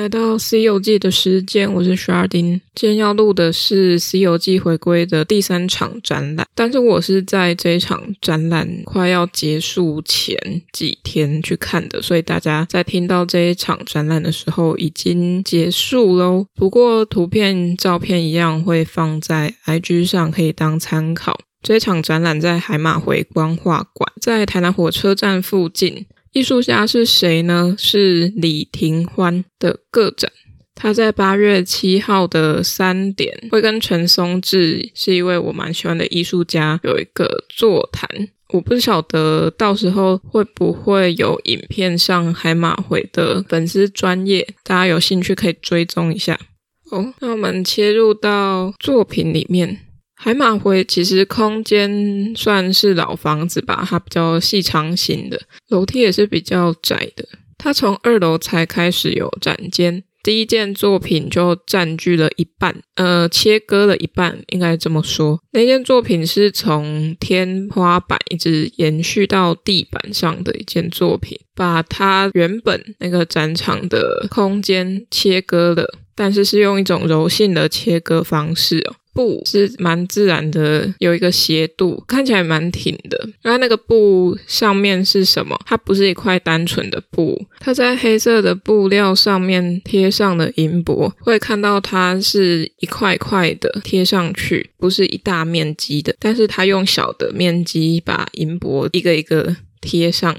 来到《C 游记》的时间，我是 Sharding。今天要录的是《C 游记》回归的第三场展览，但是我是在这一场展览快要结束前几天去看的，所以大家在听到这一场展览的时候已经结束喽。不过图片、照片一样会放在 IG 上，可以当参考。这一场展览在海马回光画馆，在台南火车站附近。艺术家是谁呢？是李廷欢的个展。他在八月七号的三点会跟陈松志，是一位我蛮喜欢的艺术家，有一个座谈。我不晓得到时候会不会有影片上海马回的粉丝专业，大家有兴趣可以追踪一下。哦，那我们切入到作品里面。海马回其实空间算是老房子吧，它比较细长型的，楼梯也是比较窄的。它从二楼才开始有展间，第一件作品就占据了一半，呃，切割了一半，应该这么说。那件作品是从天花板一直延续到地板上的一件作品，把它原本那个展场的空间切割了，但是是用一种柔性的切割方式哦。布是蛮自然的，有一个斜度，看起来蛮挺的。然后那个布上面是什么？它不是一块单纯的布，它在黑色的布料上面贴上了银箔，会看到它是一块块的贴上去，不是一大面积的。但是它用小的面积把银箔一个一个贴上。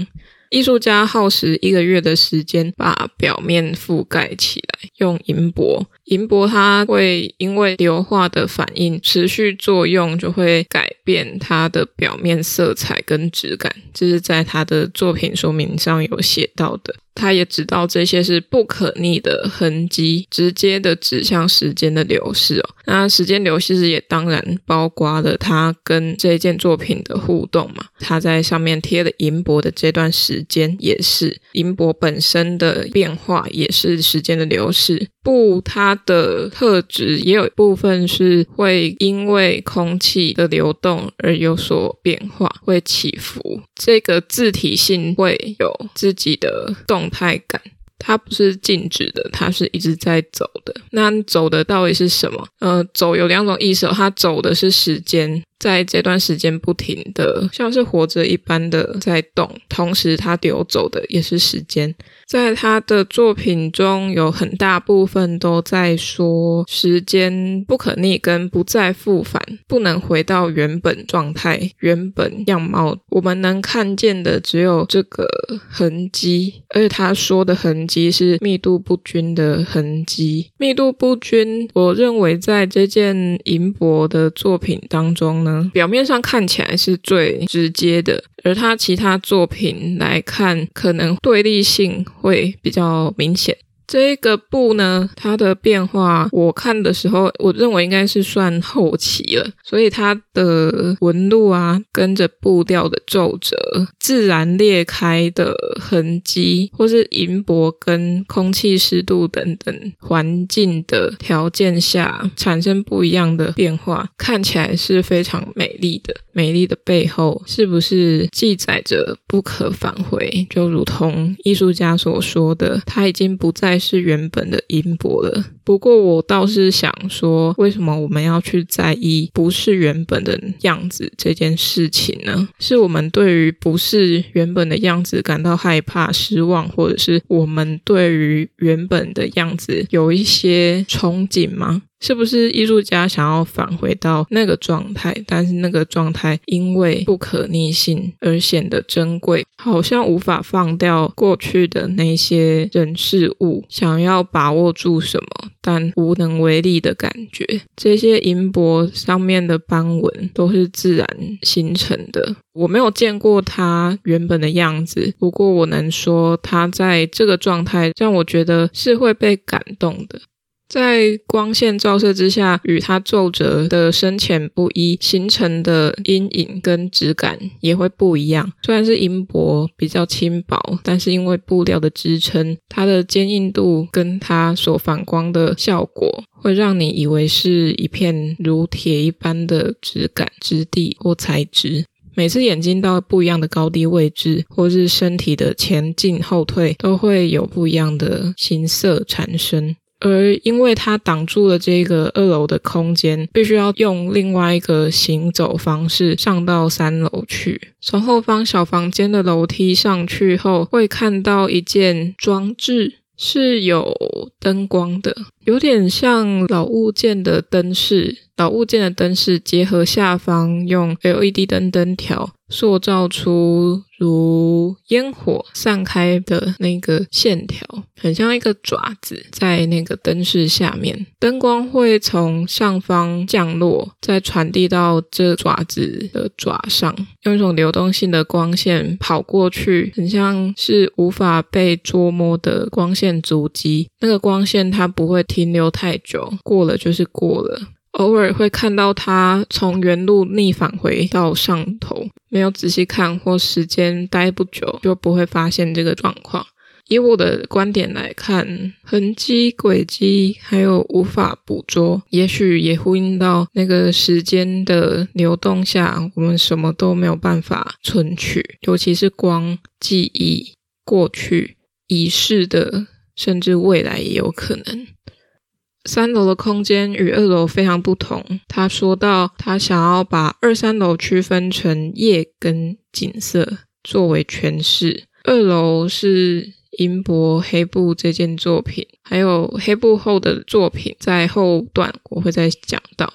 艺术家耗时一个月的时间把表面覆盖起来，用银箔。银箔它会因为硫化的反应持续作用，就会改变它的表面色彩跟质感。这是在他的作品说明上有写到的。他也知道这些是不可逆的痕迹，直接的指向时间的流逝哦。那时间流逝也当然包括了他跟这件作品的互动嘛。他在上面贴了银箔的这段时间，也是银箔本身的变化，也是时间的流逝。布它的特质也有一部分是会因为空气的流动而有所变化，会起伏。这个自体性会有自己的动态感，它不是静止的，它是一直在走的。那走的到底是什么？呃，走有两种意思，它走的是时间。在这段时间不停的像是活着一般的在动，同时它流走的也是时间。在他的作品中有很大部分都在说时间不可逆跟不再复返，不能回到原本状态、原本样貌。我们能看见的只有这个痕迹，而且他说的痕迹是密度不均的痕迹。密度不均，我认为在这件银箔的作品当中呢。表面上看起来是最直接的，而他其他作品来看，可能对立性会比较明显。这个布呢，它的变化，我看的时候，我认为应该是算后期了，所以它的纹路啊，跟着布料的皱褶、自然裂开的痕迹，或是银箔跟空气湿度等等环境的条件下产生不一样的变化，看起来是非常美丽的。美丽的背后，是不是记载着不可返回？就如同艺术家所说的，它已经不再是原本的音波了。不过，我倒是想说，为什么我们要去在意不是原本的样子这件事情呢？是我们对于不是原本的样子感到害怕、失望，或者是我们对于原本的样子有一些憧憬吗？是不是艺术家想要返回到那个状态？但是那个状态因为不可逆性而显得珍贵，好像无法放掉过去的那些人事物，想要把握住什么，但无能为力的感觉。这些银箔上面的斑纹都是自然形成的，我没有见过它原本的样子，不过我能说它在这个状态让我觉得是会被感动的。在光线照射之下，与它皱褶的深浅不一，形成的阴影跟质感也会不一样。虽然是银箔比较轻薄，但是因为布料的支撑，它的坚硬度跟它所反光的效果，会让你以为是一片如铁一般的质感、质地或材质。每次眼睛到不一样的高低位置，或是身体的前进后退，都会有不一样的形色产生。而因为它挡住了这个二楼的空间，必须要用另外一个行走方式上到三楼去。从后方小房间的楼梯上去后，会看到一件装置。是有灯光的，有点像老物件的灯饰。老物件的灯饰结合下方用 LED 灯灯条塑造出如烟火散开的那个线条，很像一个爪子在那个灯饰下面。灯光会从上方降落，再传递到这爪子的爪上，用一种流动性的光线跑过去，很像是无法被捉摸的光线足迹。那个光线它不会停留太久，过了就是过了。偶尔会看到它从原路逆返回到上头，没有仔细看或时间待不久，就不会发现这个状况。以我的观点来看，痕迹、轨迹还有无法捕捉，也许也呼应到那个时间的流动下，我们什么都没有办法存取，尤其是光、记忆、过去、已逝的，甚至未来也有可能。三楼的空间与二楼非常不同。他说到，他想要把二三楼区分成夜跟景色作为诠释。二楼是银箔黑布这件作品，还有黑布后的作品，在后段我会再讲到。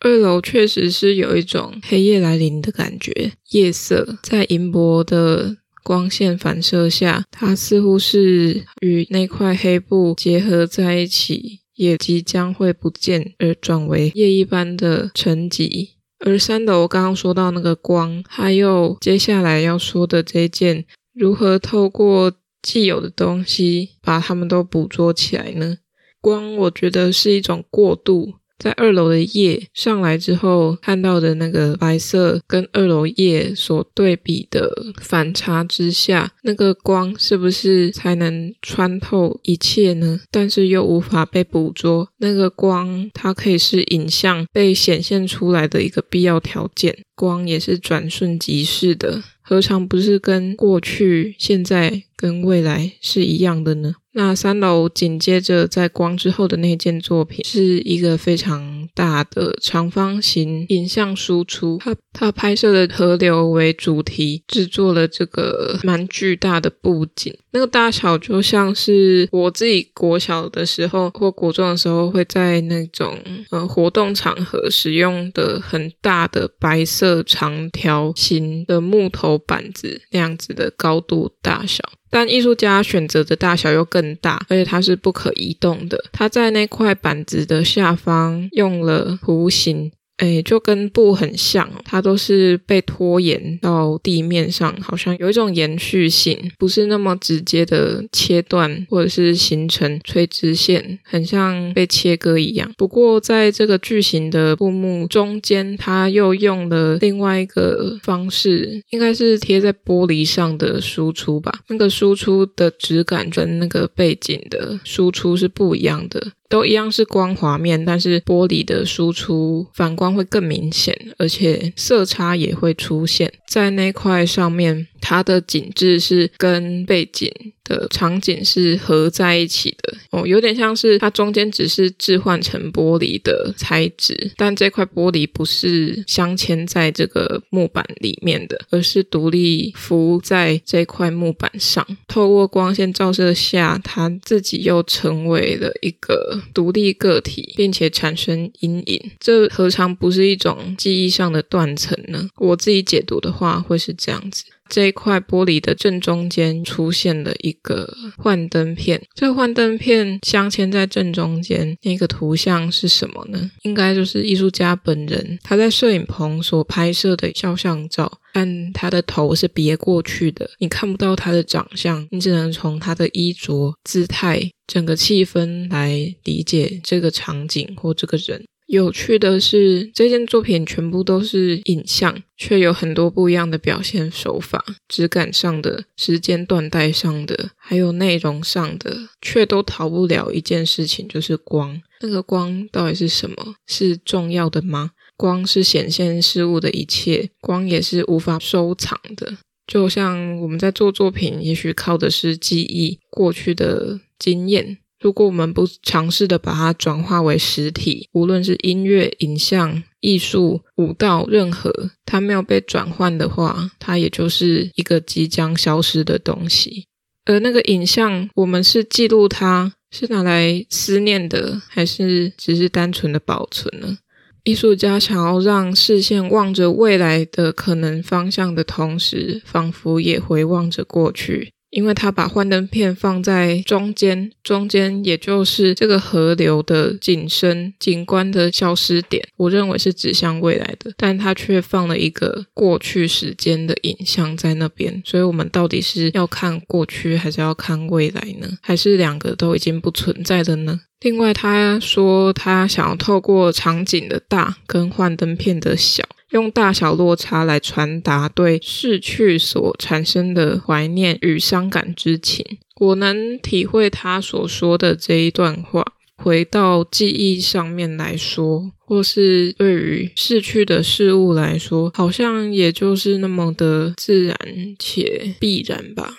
二楼确实是有一种黑夜来临的感觉，夜色在银箔的光线反射下，它似乎是与那块黑布结合在一起。也即将会不见，而转为夜一般的沉寂。而三楼我刚刚说到那个光，还有接下来要说的这件，如何透过既有的东西把它们都捕捉起来呢？光，我觉得是一种过渡。在二楼的夜上来之后，看到的那个白色跟二楼夜所对比的反差之下，那个光是不是才能穿透一切呢？但是又无法被捕捉。那个光，它可以是影像被显现出来的一个必要条件。光也是转瞬即逝的，何尝不是跟过去、现在跟未来是一样的呢？那三楼紧接着在光之后的那件作品，是一个非常大的长方形影像输出。它它拍摄的河流为主题，制作了这个蛮巨大的布景。那个大小就像是我自己国小的时候或国中的时候，会在那种呃活动场合使用的很大的白色长条形的木头板子那样子的高度大小。但艺术家选择的大小又更大，而且它是不可移动的。它在那块板子的下方用了弧形。诶，就跟布很像，它都是被拖延到地面上，好像有一种延续性，不是那么直接的切断或者是形成垂直线，很像被切割一样。不过在这个巨型的布幕中间，它又用了另外一个方式，应该是贴在玻璃上的输出吧。那个输出的质感跟那个背景的输出是不一样的。都一样是光滑面，但是玻璃的输出反光会更明显，而且色差也会出现在那块上面。它的景致是跟背景的场景是合在一起的哦，有点像是它中间只是置换成玻璃的材质，但这块玻璃不是镶嵌在这个木板里面的，而是独立浮在这块木板上。透过光线照射下，它自己又成为了一个独立个体，并且产生阴影。这何尝不是一种记忆上的断层呢？我自己解读的话，会是这样子。这一块玻璃的正中间出现了一个幻灯片，这个幻灯片镶嵌在正中间，那个图像是什么呢？应该就是艺术家本人他在摄影棚所拍摄的肖像照，但他的头是别过去的，你看不到他的长相，你只能从他的衣着、姿态、整个气氛来理解这个场景或这个人。有趣的是，这件作品全部都是影像，却有很多不一样的表现手法，质感上的、时间断代上的，还有内容上的，却都逃不了一件事情，就是光。那个光到底是什么？是重要的吗？光是显现事物的一切，光也是无法收藏的。就像我们在做作品，也许靠的是记忆、过去的经验。如果我们不尝试的把它转化为实体，无论是音乐、影像、艺术、舞蹈，任何它没有被转换的话，它也就是一个即将消失的东西。而那个影像，我们是记录它，是拿来思念的，还是只是单纯的保存呢？艺术家想要让视线望着未来的可能方向的同时，仿佛也回望着过去。因为他把幻灯片放在中间，中间也就是这个河流的景深、景观的消失点，我认为是指向未来的，但他却放了一个过去时间的影像在那边。所以，我们到底是要看过去，还是要看未来呢？还是两个都已经不存在的呢？另外，他说他想要透过场景的大跟幻灯片的小。用大小落差来传达对逝去所产生的怀念与伤感之情，我能体会他所说的这一段话。回到记忆上面来说，或是对于逝去的事物来说，好像也就是那么的自然且必然吧。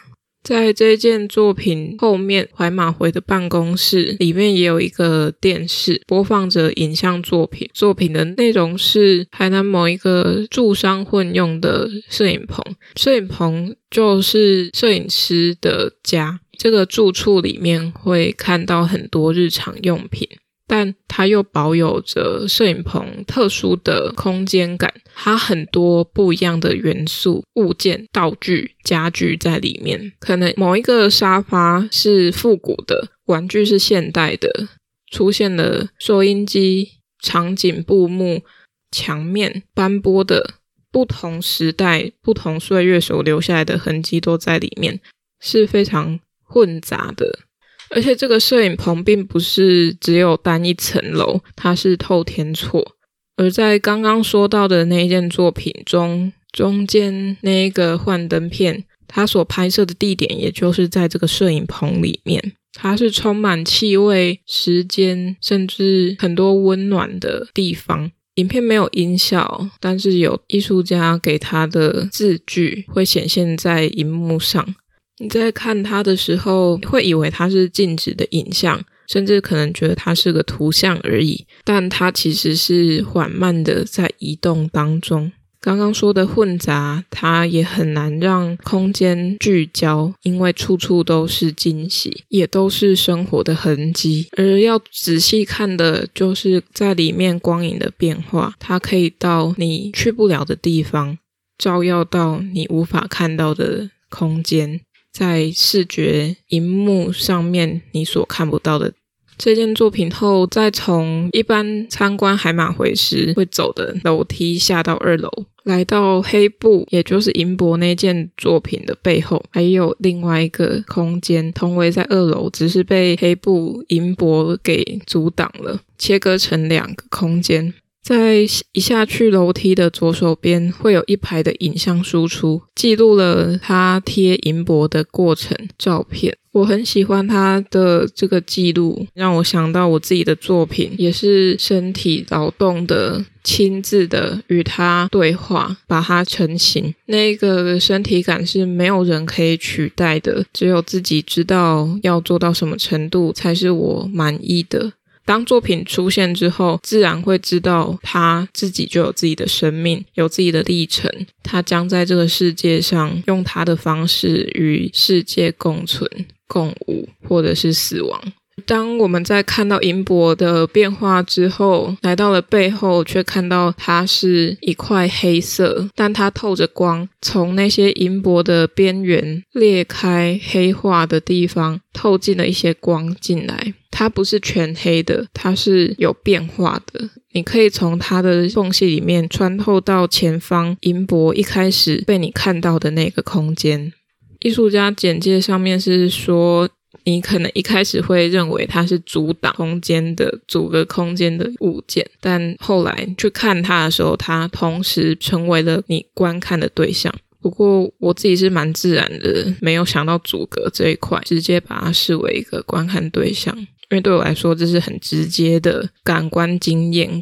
在这件作品后面，怀马回的办公室里面也有一个电视，播放着影像作品。作品的内容是台南某一个住商混用的摄影棚，摄影棚就是摄影师的家。这个住处里面会看到很多日常用品。但它又保有着摄影棚特殊的空间感，它很多不一样的元素、物件、道具、家具在里面。可能某一个沙发是复古的，玩具是现代的，出现了收音机、场景布幕、墙面斑驳的不同时代、不同岁月所留下来的痕迹都在里面，是非常混杂的。而且这个摄影棚并不是只有单一层楼，它是透天厝。而在刚刚说到的那一件作品中，中间那一个幻灯片，它所拍摄的地点也就是在这个摄影棚里面，它是充满气味、时间，甚至很多温暖的地方。影片没有音效，但是有艺术家给他的字句会显现在荧幕上。你在看它的时候，会以为它是静止的影像，甚至可能觉得它是个图像而已。但它其实是缓慢的在移动当中。刚刚说的混杂，它也很难让空间聚焦，因为处处都是惊喜，也都是生活的痕迹。而要仔细看的，就是在里面光影的变化，它可以到你去不了的地方，照耀到你无法看到的空间。在视觉荧幕上面，你所看不到的这件作品后，再从一般参观海马回时会走的楼梯下到二楼，来到黑布，也就是银箔那件作品的背后，还有另外一个空间，同为在二楼，只是被黑布银箔给阻挡了，切割成两个空间。在一下去楼梯的左手边，会有一排的影像输出，记录了他贴银箔的过程照片。我很喜欢他的这个记录，让我想到我自己的作品，也是身体劳动的、亲自的与他对话，把它成型。那个身体感是没有人可以取代的，只有自己知道要做到什么程度才是我满意的。当作品出现之后，自然会知道他自己就有自己的生命，有自己的历程。他将在这个世界上用他的方式与世界共存、共舞，或者是死亡。当我们在看到银箔的变化之后，来到了背后，却看到它是一块黑色，但它透着光，从那些银箔的边缘裂开黑化的地方，透进了一些光进来。它不是全黑的，它是有变化的。你可以从它的缝隙里面穿透到前方银箔一开始被你看到的那个空间。艺术家简介上面是说。你可能一开始会认为它是阻挡空间的、阻隔空间的物件，但后来去看它的时候，它同时成为了你观看的对象。不过我自己是蛮自然的，没有想到阻隔这一块，直接把它视为一个观看对象，因为对我来说这是很直接的感官经验。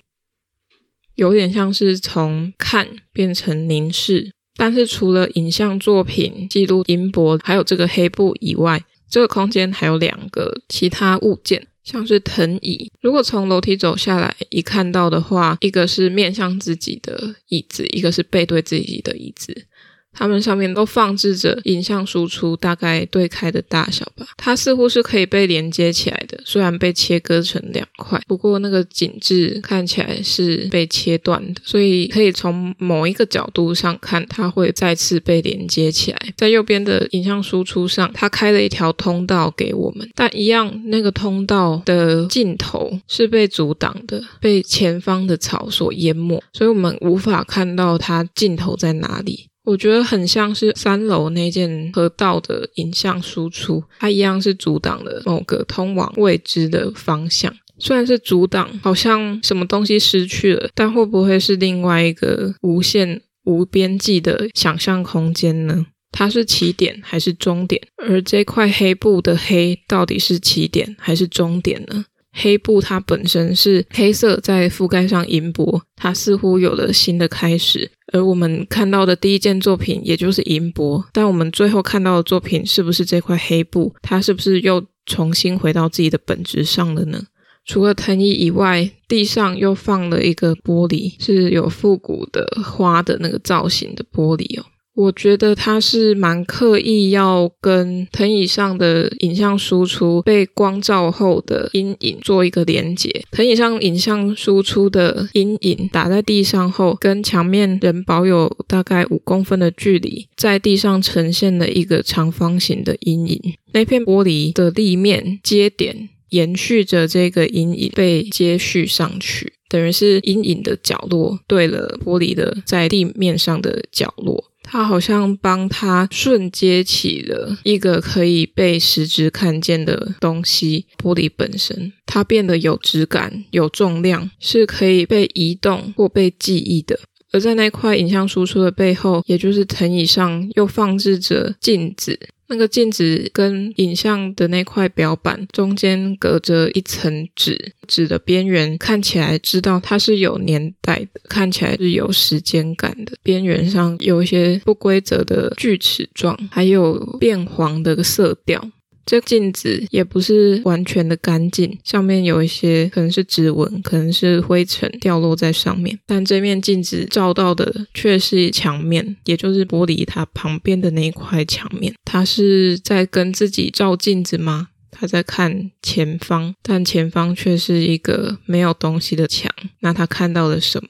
有点像是从看变成凝视。但是除了影像作品记录音波，还有这个黑布以外，这个空间还有两个其他物件，像是藤椅。如果从楼梯走下来一看到的话，一个是面向自己的椅子，一个是背对自己的椅子。它们上面都放置着影像输出，大概对开的大小吧。它似乎是可以被连接起来的，虽然被切割成两块，不过那个景致看起来是被切断的，所以可以从某一个角度上看，它会再次被连接起来。在右边的影像输出上，它开了一条通道给我们，但一样，那个通道的尽头是被阻挡的，被前方的草所淹没，所以我们无法看到它尽头在哪里。我觉得很像是三楼那件河道的影像输出，它一样是阻挡了某个通往未知的方向。虽然是阻挡，好像什么东西失去了，但会不会是另外一个无限无边际的想象空间呢？它是起点还是终点？而这块黑布的黑到底是起点还是终点呢？黑布它本身是黑色，在覆盖上银箔，它似乎有了新的开始。而我们看到的第一件作品，也就是银箔，但我们最后看到的作品，是不是这块黑布？它是不是又重新回到自己的本质上了呢？除了藤椅以外，地上又放了一个玻璃，是有复古的花的那个造型的玻璃哦。我觉得他是蛮刻意要跟藤椅上的影像输出被光照后的阴影做一个连接。藤椅上影像输出的阴影打在地上后，跟墙面仍保有大概五公分的距离，在地上呈现了一个长方形的阴影。那片玻璃的立面接点延续着这个阴影被接续上去，等于是阴影的角落对了玻璃的在地面上的角落。它好像帮它瞬接起了一个可以被实质看见的东西，玻璃本身，它变得有质感、有重量，是可以被移动或被记忆的。而在那块影像输出的背后，也就是藤椅上，又放置着镜子。那个镜子跟影像的那块表板中间隔着一层纸，纸的边缘看起来知道它是有年代的，看起来是有时间感的。边缘上有一些不规则的锯齿状，还有变黄的色调。这镜子也不是完全的干净，上面有一些可能是指纹，可能是灰尘掉落在上面。但这面镜子照到的却是墙面，也就是玻璃它旁边的那一块墙面。他是在跟自己照镜子吗？他在看前方，但前方却是一个没有东西的墙。那他看到了什么？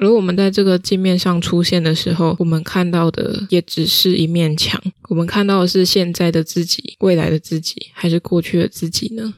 而我们在这个镜面上出现的时候，我们看到的也只是一面墙。我们看到的是现在的自己、未来的自己，还是过去的自己呢？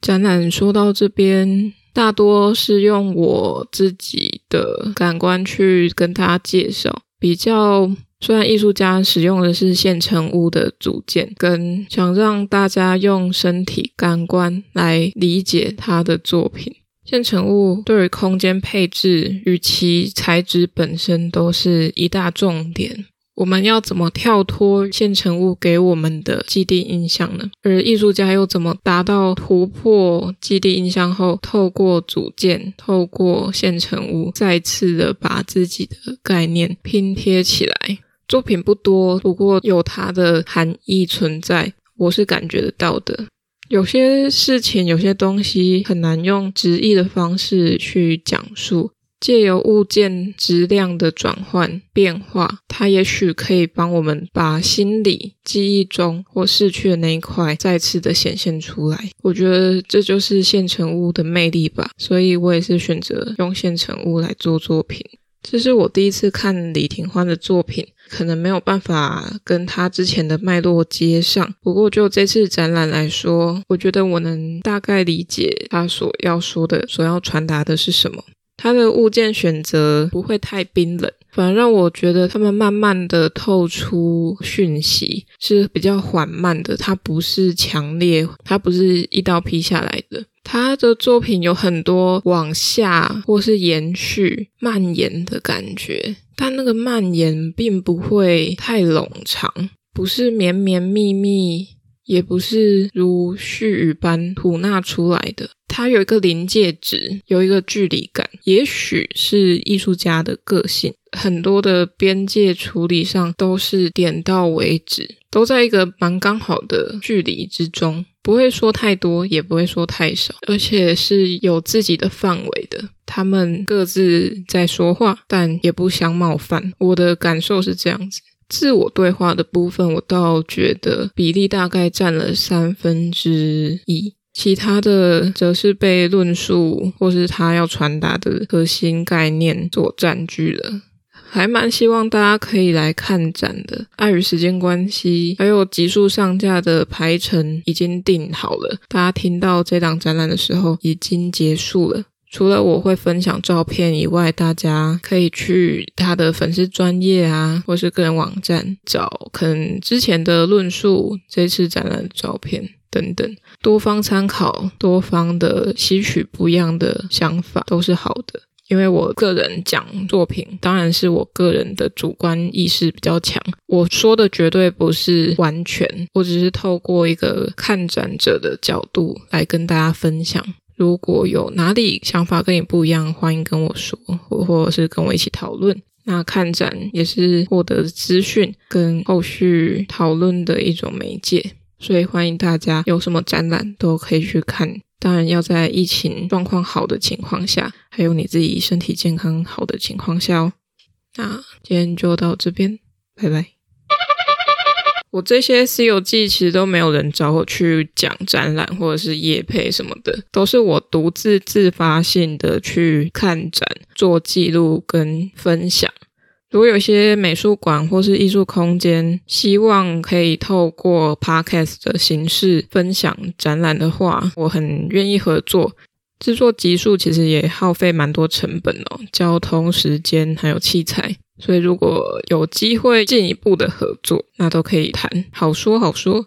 展览说到这边，大多是用我自己的感官去跟大家介绍。比较，虽然艺术家使用的是现成物的组件，跟想让大家用身体感官来理解他的作品。现成物对于空间配置与其材质本身都是一大重点。我们要怎么跳脱现成物给我们的既定印象呢？而艺术家又怎么达到突破既定印象后，透过组件、透过现成物，再次的把自己的概念拼贴起来？作品不多，不过有它的含义存在，我是感觉得到的。有些事情，有些东西很难用直译的方式去讲述。借由物件质量的转换变化，它也许可以帮我们把心里记忆中或逝去的那一块再次的显现出来。我觉得这就是现成物的魅力吧。所以我也是选择用现成物来做作品。这是我第一次看李廷欢的作品。可能没有办法跟他之前的脉络接上，不过就这次展览来说，我觉得我能大概理解他所要说的、所要传达的是什么。他的物件选择不会太冰冷，反而让我觉得他们慢慢的透出讯息，是比较缓慢的。它不是强烈，它不是一刀劈下来的。他的作品有很多往下或是延续、蔓延的感觉。但那个蔓延并不会太冗长，不是绵绵密密，也不是如絮语般吐纳出来的。它有一个临界值，有一个距离感，也许是艺术家的个性。很多的边界处理上都是点到为止，都在一个蛮刚好的距离之中，不会说太多，也不会说太少，而且是有自己的范围的。他们各自在说话，但也不相冒犯。我的感受是这样子。自我对话的部分，我倒觉得比例大概占了三分之一。其他的则是被论述或是他要传达的核心概念所占据了，还蛮希望大家可以来看展的。碍于时间关系，还有急速上架的排程已经定好了，大家听到这档展览的时候已经结束了。除了我会分享照片以外，大家可以去他的粉丝专业啊，或是个人网站找可能之前的论述、这次展览的照片。等等，多方参考，多方的吸取不一样的想法都是好的。因为我个人讲作品，当然是我个人的主观意识比较强，我说的绝对不是完全，我只是透过一个看展者的角度来跟大家分享。如果有哪里想法跟你不一样，欢迎跟我说，或或者是跟我一起讨论。那看展也是获得资讯跟后续讨论的一种媒介。所以欢迎大家有什么展览都可以去看，当然要在疫情状况好的情况下，还有你自己身体健康好的情况下哦。那今天就到这边，拜拜。我这些西游记其实都没有人找我去讲展览或者是业配什么的，都是我独自自发性的去看展、做记录跟分享。如果有些美术馆或是艺术空间希望可以透过 podcast 的形式分享展览的话，我很愿意合作。制作集数其实也耗费蛮多成本哦，交通时间还有器材，所以如果有机会进一步的合作，那都可以谈，好说好说。